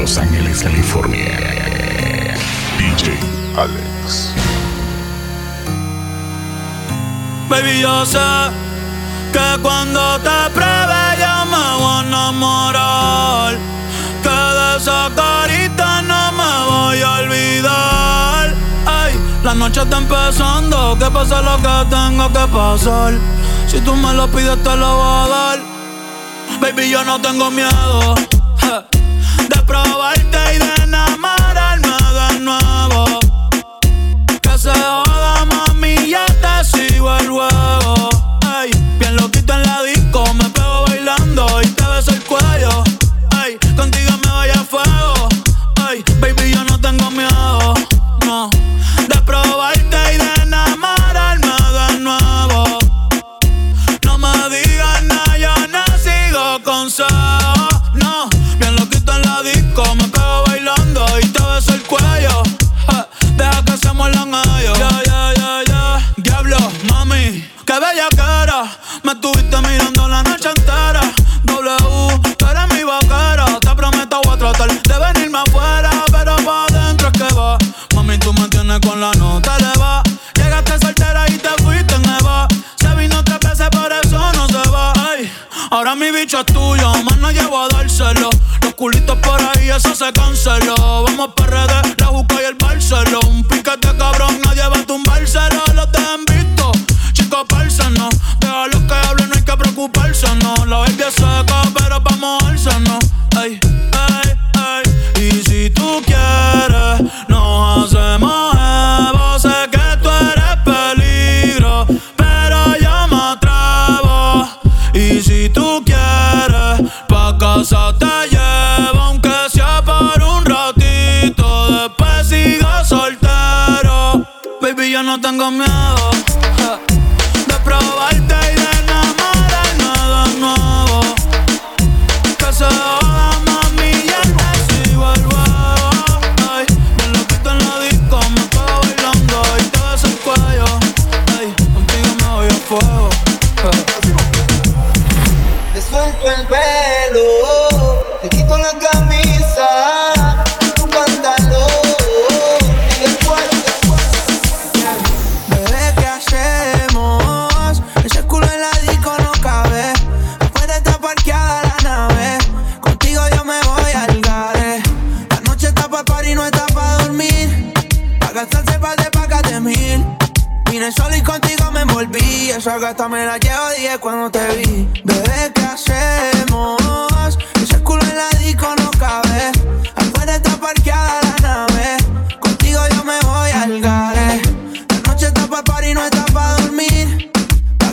Los Ángeles, California. DJ Alex. Baby, yo sé que cuando te pruebe yo me voy a enamorar. Que de esa carita no me voy a olvidar. Ay, la noche está empezando, que pasa lo que tengo que pasar. Si tú me lo pides, te lo voy a dar. Baby, yo no tengo miedo baby, yo no tengo miedo,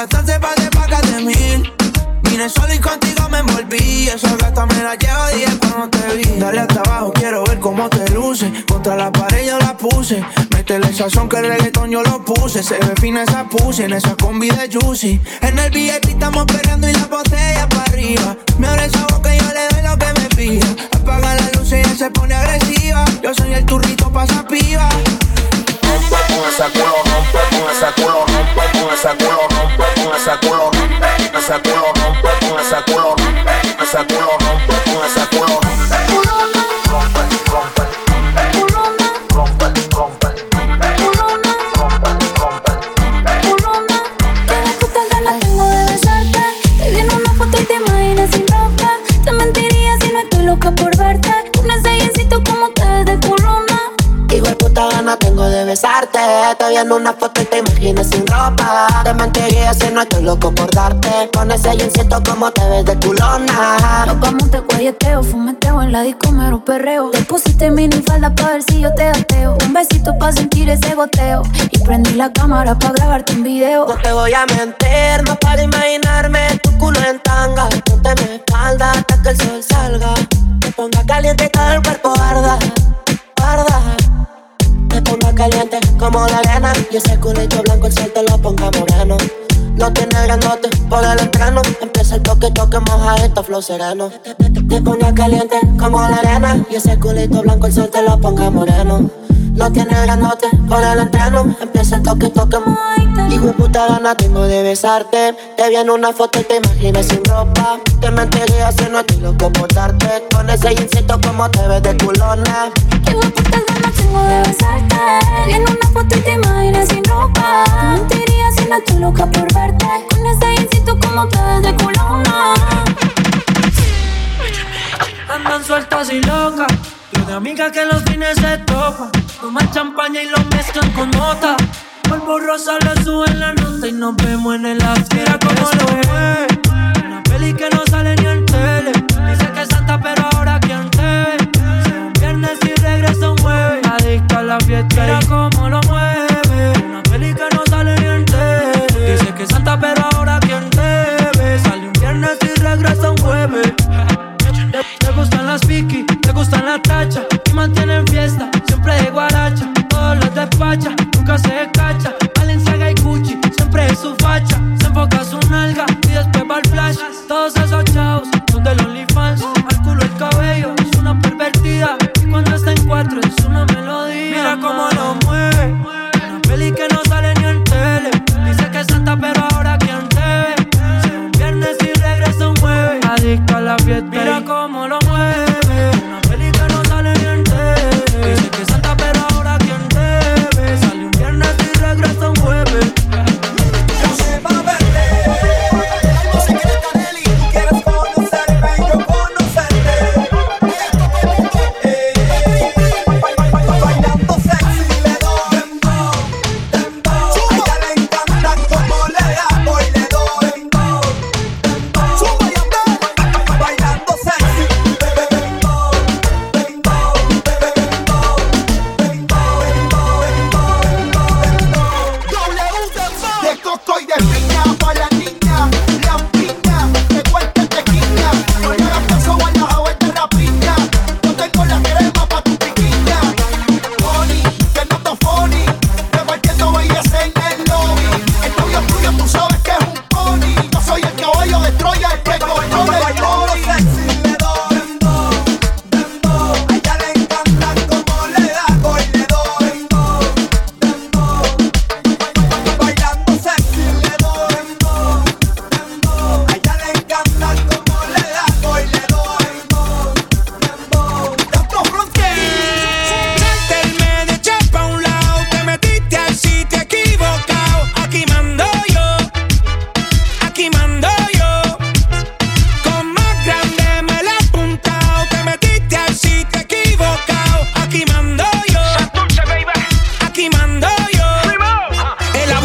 gastarse pa' de pacas de mil. Vine solo y contigo me envolví. Esa gata me la llevo 10 cuando te vi. Dale hasta abajo, quiero ver cómo te luce. Contra la pared yo la puse. Métele el sazón que el reggaetón yo lo puse. Se ve fina esa puse en esa combi de Juicy. En el VIP estamos peleando y la botella para arriba. Me abre esa boca y yo le doy lo que me pida. Apaga la luz y ella se pone agresiva. Yo soy el turrito pa' esa piba. Rompe con ese culo, rompe con ese culo, rompe con ese culo, rompe con ese culo, rompe ese culo, rompe con culo, rompe ese culo, rompe culo, rompe, Te vi en una foto y te imaginas sin ropa. Te mentiría si no estoy loco por darte. Con ese jeansito como te ves de culona. Nos vamos de guayeteo, fumeteo en la disco, mero perreo. Te pusiste mini falda pa' ver si yo te ateo. Un besito pa' sentir ese goteo. Y prendí la cámara pa' grabarte un video. No te voy a mentir, no para imaginarme tu culo en tanga. Ponte mi espalda hasta que el sol salga. Te ponga caliente y todo el cuerpo arda, arda. Te ponga caliente como la arena. Y ese culito blanco el sol te lo ponga moreno. No tiene grandote por el estreno. Empieza el toque, toque, moja esto, flow sereno. Te ponga caliente como la arena. Y ese culito blanco el sol te lo ponga moreno no tiene grandote. Por el entreno empieza el toque, toque. Hijo de puta gana tengo de besarte. Te vi en una foto y te imaginé sin ropa. Te mentiría si no te comportarte. Con ese insecto como te ves de culona. Hijo puta gana tengo de besarte. Vi en una foto y te imaginé sin ropa. Te mentiría si no estoy loca por verte. Con ese insecto como te ves de culona. Andan sueltas y locas y una amiga que los fines se topa, toman champaña y lo mezclan con nota. Polvo rosa le suben la nota y nos vemos en el after. como lo es. Una peli que no sale ni en tele. Dice que es santa, pero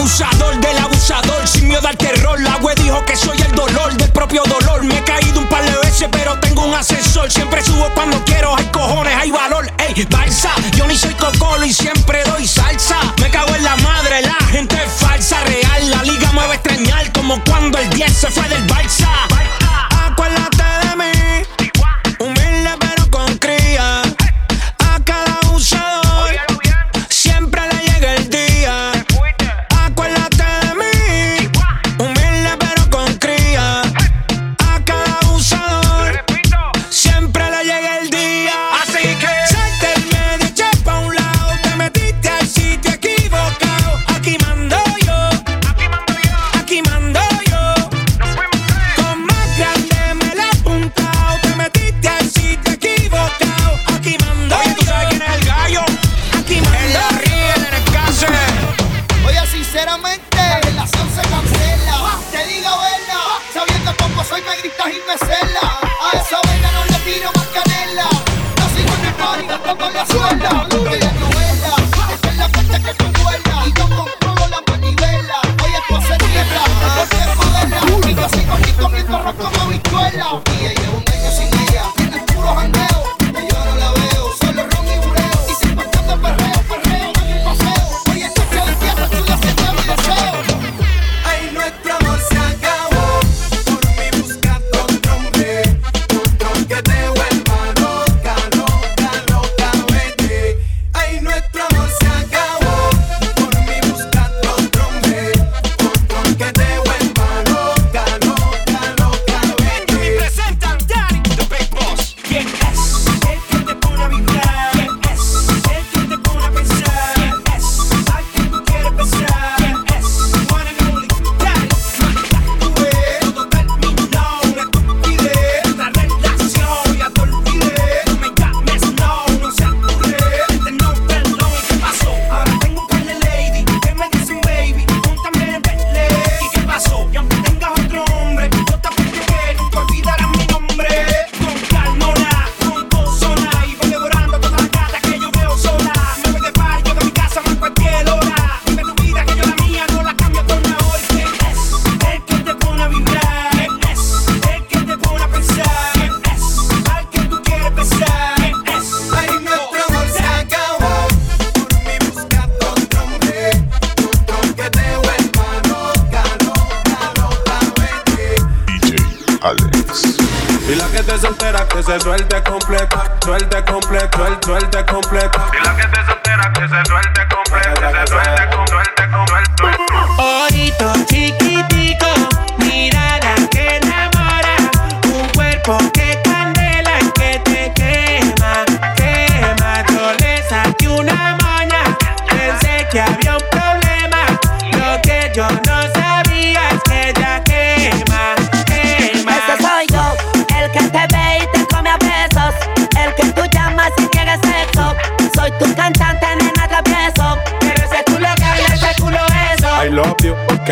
Abusador del abusador, sin miedo al terror. La web dijo que soy el dolor del propio dolor. Me he caído un par de veces, pero tengo un asesor. Siempre subo cuando quiero, hay cojones, hay valor. Ey, balsa, yo ni soy cocolo y siempre doy salsa. Me cago en la madre, la gente es falsa, real. La liga me va a extrañar, como cuando el 10 se fue del balsa.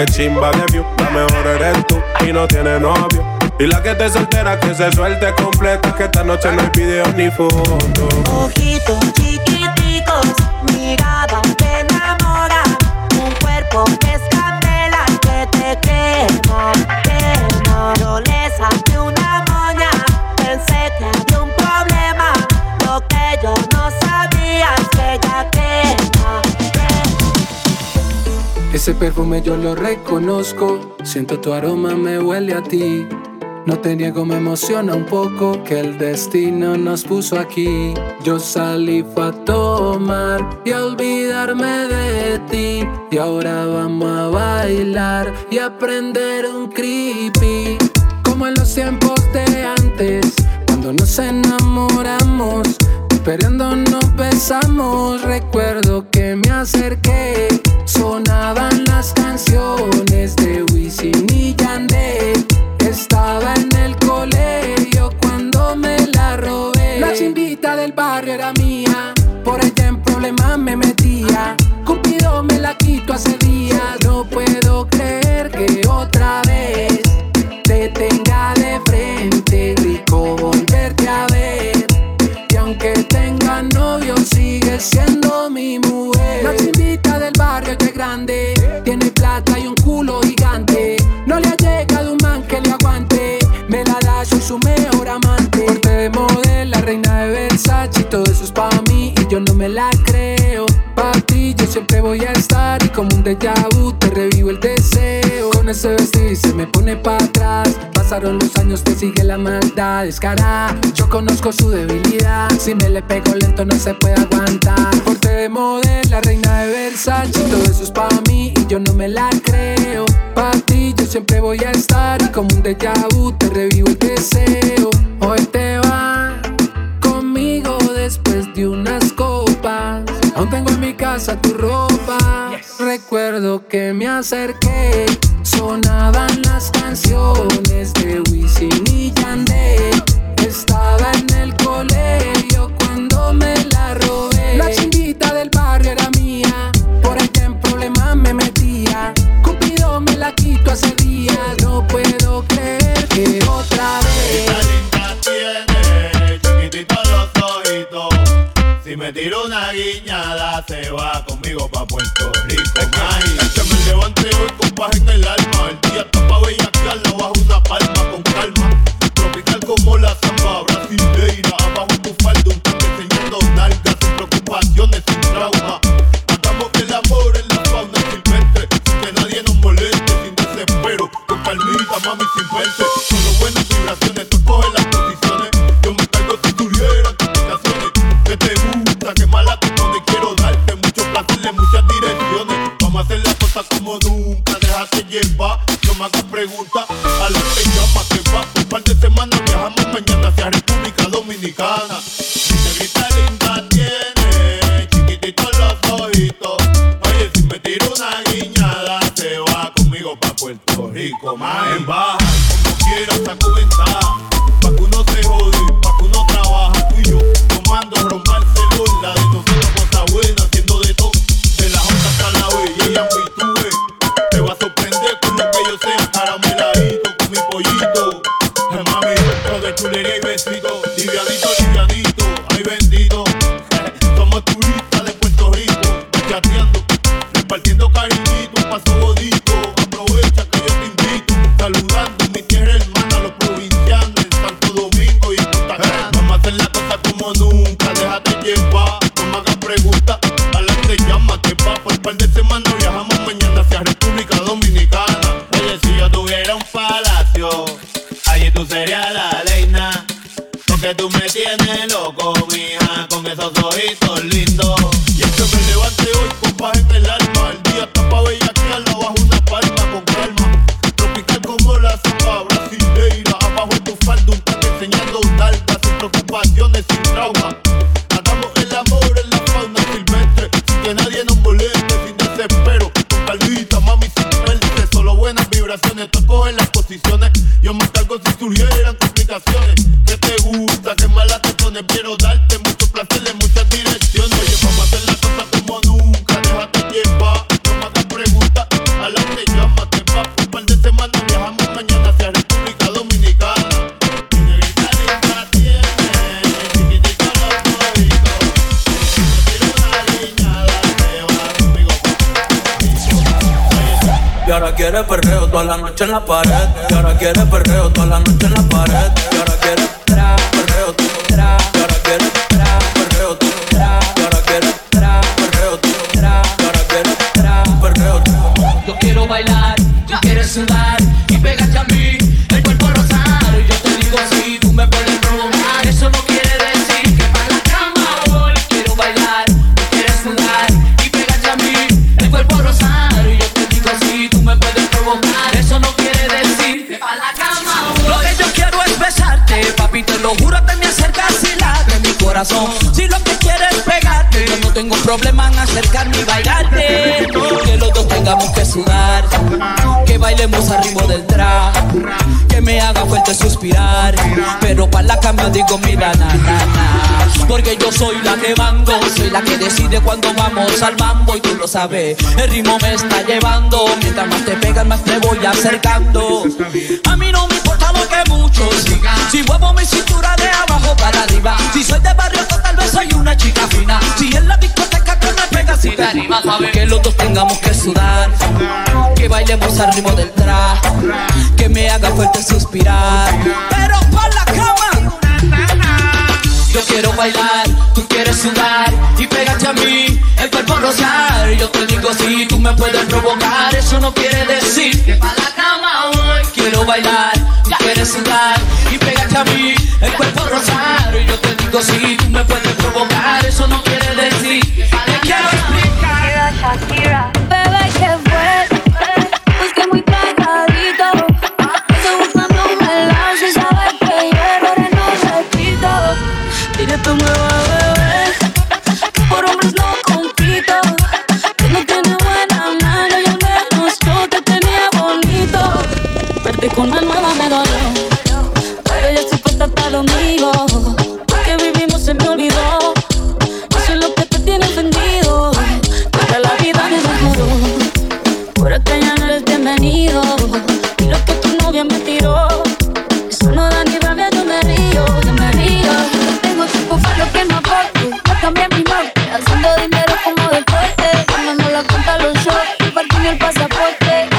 Chimba de view, la mejor eres tú y no tiene novio. Y la que esté soltera que se suelte completa, que esta noche no hay video ni foto. Ojitos chiquiticos, mirada Ese perfume yo lo reconozco. Siento tu aroma, me huele a ti. No te niego, me emociona un poco que el destino nos puso aquí. Yo salí a tomar y a olvidarme de ti. Y ahora vamos a bailar y aprender un creepy. Como en los tiempos de antes, cuando nos enamoramos. Esperando nos besamos, recuerdo que me acerqué. Sonaban las canciones de Wisin y Yandel. Estaba en el colegio cuando me la robé. La chimbita del barrio era mía, por ella en problemas me metía. Descarada, yo conozco su debilidad. Si me le pego lento, no se puede aguantar. Porte de modelo, la reina de Versace. Todo eso es pa' mí y yo no me la creo. Pa' ti yo siempre voy a estar. Y como un déjà vu te revivo el deseo. Hoy te va conmigo después de unas copas. Aún tengo en mi casa tu ropa. Recuerdo que me acerqué. Sonaban las canciones de Wisin y Yandel. Estaba en el colegio cuando me la robé. La chimbita del barrio era mía. Por ella en problemas me metía. Cupido me la quito hace días. No puedo creer que otra vez. linda tiene, chiquitito los ojitos. Si me tiro una guiñada, se va conmigo pa' Puerto Rico. Ay, que me levante hoy con paz en el alma. El día está pa' tiene loco, mija, con esos ojitos lindos. Y es que me levante hoy con paz en el alma. El día está pa' bellaquearla bajo una palma con calma. Tropical como la sopa brasileira. Abajo en tu falda un toque enseñando un alta. Sin preocupaciones, sin trauma. Hagamos el amor en la fauna silvestre. Sin que nadie nos moleste, sin desespero. Con calvita, mami, sin suerte. Solo buenas vibraciones. Tú coges quiere perreo toda la noche en la pared. Y ahora quiere perreo toda la noche en la pared. Y ahora quiere acercarme y bailarte. Que los dos tengamos que sudar, que bailemos al ritmo del trap, que me haga fuerte suspirar. Pero para la cama digo, mira, na. Porque yo soy la que mando, soy la que decide cuando vamos al mambo y tú lo sabes. El ritmo me está llevando, mientras más te pegas, más te voy acercando. A mí no me importa lo que muchos digan, si muevo mi cintura de abajo para arriba. Si soy de barrio, pues tal vez soy una chica fina. Si en la discoteca si te animas a ver que los dos tengamos que sudar, que bailemos al ritmo del trap, que me haga fuerte suspirar. Pero para la cama. Yo quiero bailar, tú quieres sudar y pégate a mí, el cuerpo rosar. Yo te digo si tú me puedes provocar, eso no quiere decir que para la cama voy. Quiero bailar, tú quieres sudar y pégate a mí, el cuerpo rosar. Yo te digo si tú me puedes provocar, eso no quiere decir que quiero Shakira. Y lo que tu novia me tiró. Eso no da ni rabia, yo me río, yo me río. No tengo tiempo para lo que no aporte. Ya cambié mi norte. Haciendo dinero como deporte. Cuando no la cuenta los shows. Partimos el pasaporte.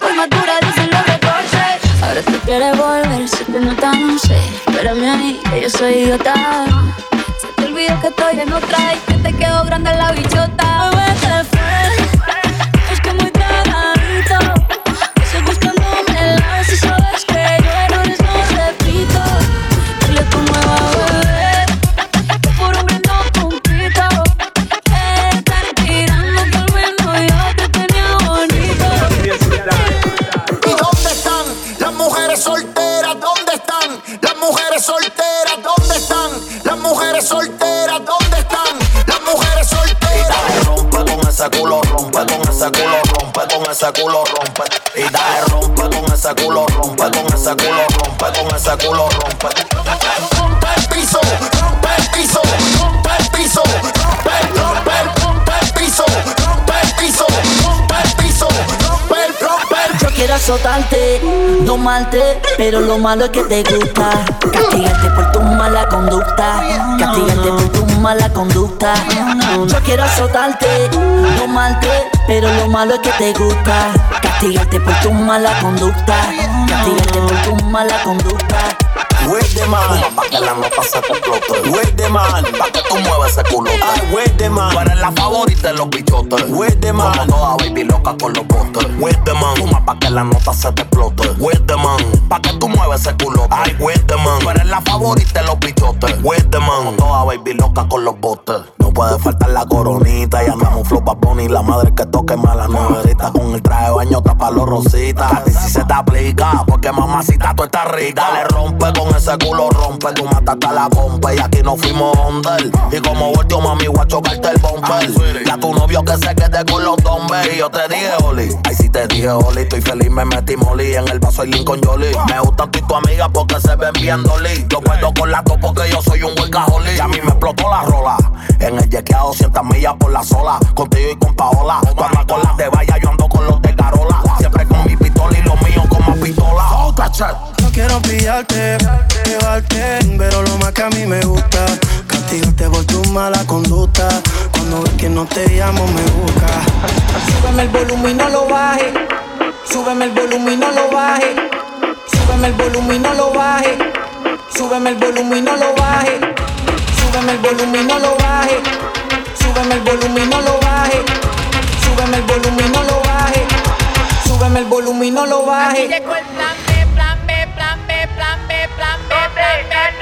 Hoy más dura dicen los recortes. Ahora tú quieres volver, se te nota, no sé. Espérame ahí, que yo soy idiota. Se te olvidó que estoy en otra y que te quedó grande la bichota. Culo, rompe. Y dale, rompe con ese culo, rompe con ese culo, rompe con ese culo, rompe. Azotarte, domarte, pero lo malo es que te gusta. Castigarte por tu mala conducta, castigarte por tu mala conducta. Yo quiero azotarte, domarte, pero lo malo es que te gusta. Castigarte por tu mala conducta, castigarte por tu mala conducta. The man? Pa' que la nota se te explote. Where's the man? Pa' que tú muevas ese culote. Ay, where's the man? Tú eres la favorita de los bichotes. Where's the man? Como toda baby loca con los botes. Where's the man? Fuma pa' que la nota se te explote. Where's the man? Pa' que tú muevas ese culote. Ay, where's the man? Tú eres la favorita de los bichotes. Where's the man? Como toda baby loca con los botes. No puede faltar la coronita. Y andamos flow pa' Bunny, La madre que toque mala neverita. Con el traje de baño tapa los rositas. A ti sí se te aplica. Porque mamacita tú estás rica. Le rompe con ese culo, rompe. Tú mataste a la compa. Y aquí no fuimos under. Y como volteo, mami, voy a chocarte el bumper. Ya tu novio que se quede con los dombes. Y yo te dije, Oli. Ay, sí te dije, Oli. Estoy feliz, me metí molly. En el vaso hay Lincoln Jolie. Me gusta tú y tu amiga porque se ven bien dolly. Yo puedo con la porque yo soy un workaholic. Y a mí me explotó la rola. En el a 200 millas por la sola. Contigo y con Paola. Cuando con las de vaya, yo ando con los de Carola. Siempre con mi pistola y los míos como pistola quiero pillarte, llevarte, pero lo más que a mí me gusta, castigarte por tu mala conducta. Cuando ves que no te llamo, me busca. Súbeme el volumen y no lo baje, súbeme el volumen y no lo baje, súbeme el volumen y no lo baje, súbeme el volumen y no lo baje, súbeme el volumen y no lo baje, súbeme el volumen y no lo baje, súbeme el volumen y no lo baje, súbeme el volumen y no lo baje. ta ta